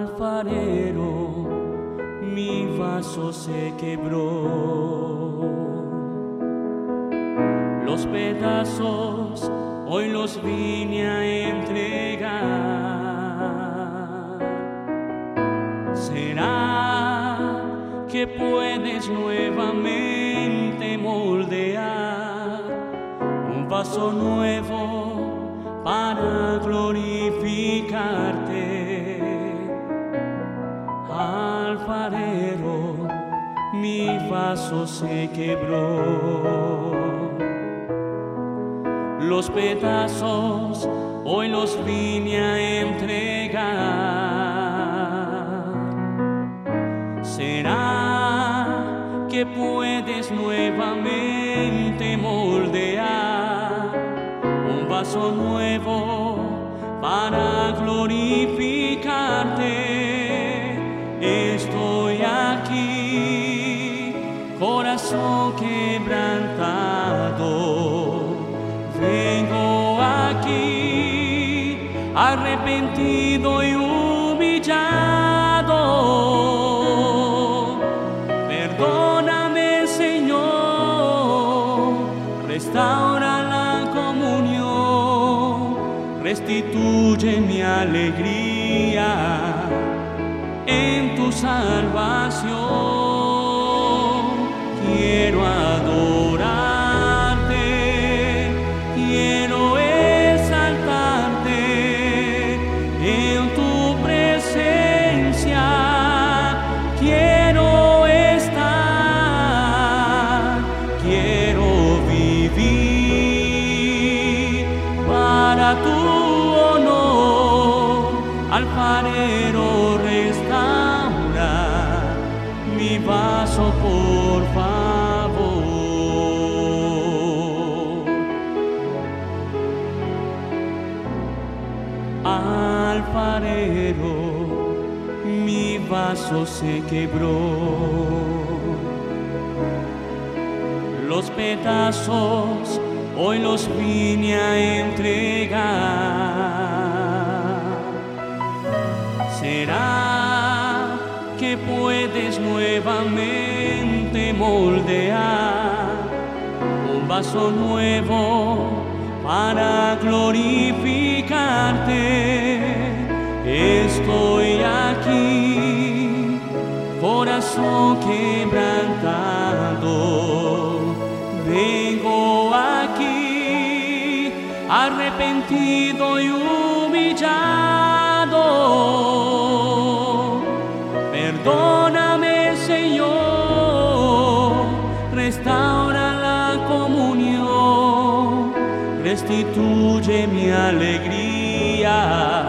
alfarero, mi vaso se quebró. Los pedazos hoy los vine a entregar. ¿Será que puedes nuevamente moldear un vaso nuevo para glorificarte? Se quebró. Los pedazos hoy los vine a entregar. ¿Será que puedes nuevamente moldear un vaso nuevo para glorificarte? Aquí, corazón quebrantado. Vengo aquí, arrepentido y humillado. Perdóname, Señor, restaura la comunión, restituye mi alegría en tu salvación. Alfarero restaura mi vaso por favor. Alfarero, mi vaso se quebró. Los pedazos hoy los vine a entregar. ¿Será que puedes nuevamente moldear un vaso nuevo para glorificarte? Estoy aquí, corazón quebrantado. Vengo aquí, arrepentido y humillado. Perdóname, restituye mi alegría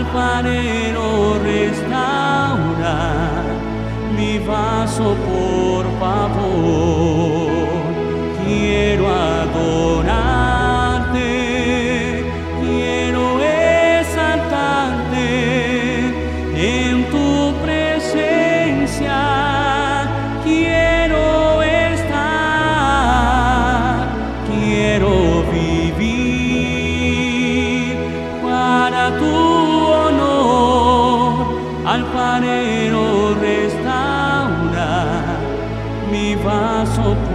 alfarero restaura mi vaso por favor. Quiero adorarte, quiero exaltarte en tu presencia. alfarero restaura mi vaso.